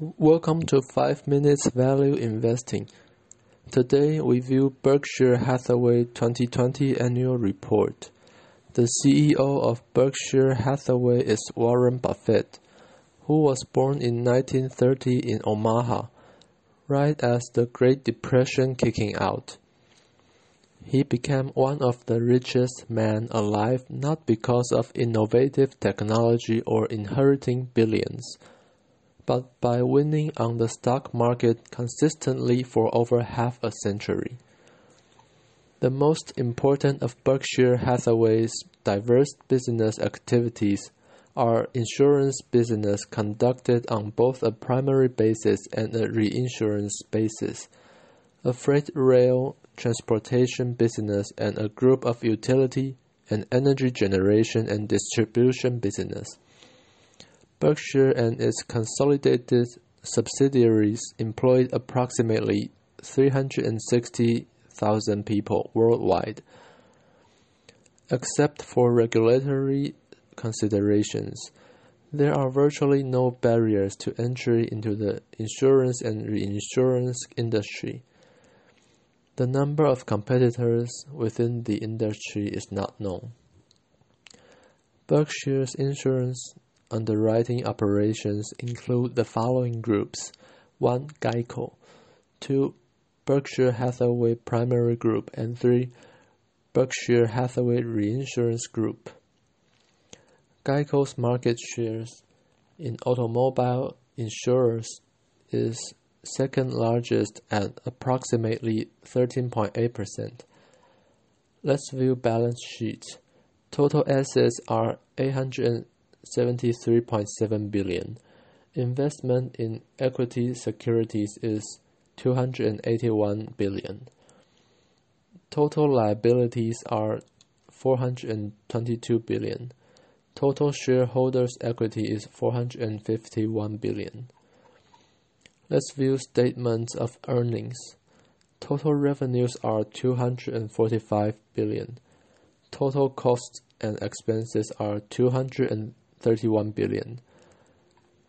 Welcome to 5 Minutes Value Investing. Today we view Berkshire Hathaway 2020 Annual Report. The CEO of Berkshire Hathaway is Warren Buffett, who was born in 1930 in Omaha, right as the Great Depression kicking out. He became one of the richest men alive not because of innovative technology or inheriting billions but by winning on the stock market consistently for over half a century. The most important of Berkshire Hathaway's diverse business activities are insurance business conducted on both a primary basis and a reinsurance basis, a freight rail transportation business, and a group of utility and energy generation and distribution business. Berkshire and its consolidated subsidiaries employed approximately 360,000 people worldwide. Except for regulatory considerations, there are virtually no barriers to entry into the insurance and reinsurance industry. The number of competitors within the industry is not known. Berkshire's insurance underwriting operations include the following groups: 1. Geico, 2. Berkshire Hathaway Primary Group, and 3. Berkshire Hathaway Reinsurance Group. Geico's market shares in automobile insurers is second largest at approximately 13.8%. Let's view balance sheet. Total assets are 800 73.7 billion. Investment in equity securities is 281 billion. Total liabilities are 422 billion. Total shareholders' equity is 451 billion. Let's view statements of earnings. Total revenues are 245 billion. Total costs and expenses are 200 31 billion.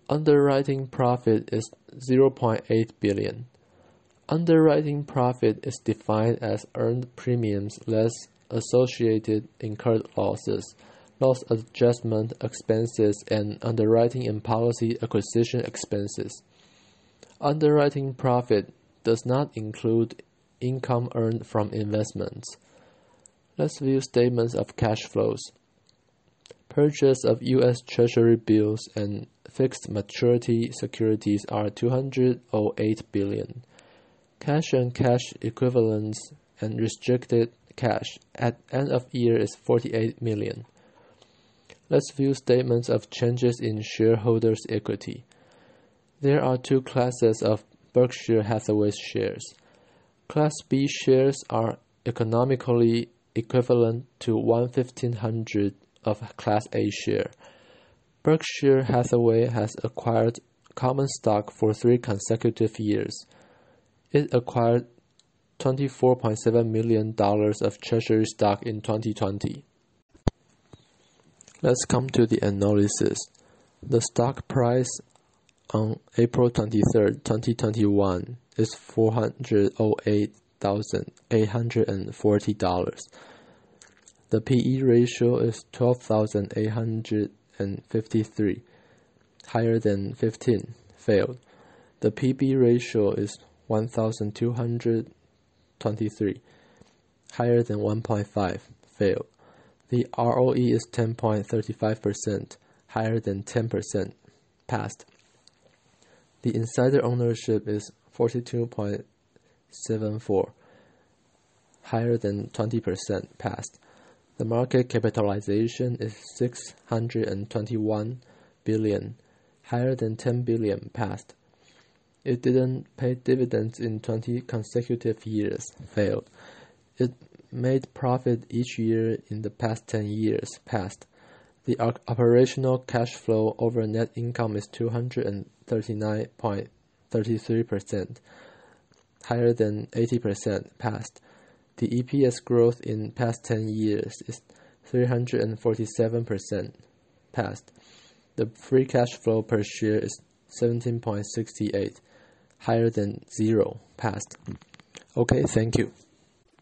Underwriting profit is 0.8 billion. Underwriting profit is defined as earned premiums less associated incurred losses, loss adjustment expenses, and underwriting and policy acquisition expenses. Underwriting profit does not include income earned from investments. Let's view statements of cash flows. Purchase of U.S. Treasury bills and fixed maturity securities are 208 billion. Cash and cash equivalents and restricted cash at end of year is 48 million. Let's view statements of changes in shareholders' equity. There are two classes of Berkshire Hathaway shares. Class B shares are economically equivalent to 1 1500 of Class A share. Berkshire Hathaway has acquired common stock for three consecutive years. It acquired $24.7 million of treasury stock in 2020. Let's come to the analysis. The stock price on April 23, 2021 is $408,840. The PE ratio is 12,853, higher than 15, failed. The PB ratio is 1,223, higher than 1.5, failed. The ROE is 10.35%, higher than 10%, passed. The insider ownership is 42.74, higher than 20%, passed. The market capitalization is 621 billion, higher than 10 billion passed. It didn't pay dividends in 20 consecutive years, failed. It made profit each year in the past 10 years, passed. The operational cash flow over net income is 239.33%, higher than 80%, passed. The EPS growth in past 10 years is 347% passed. The free cash flow per share is 17.68, higher than zero, passed. Okay, thank you.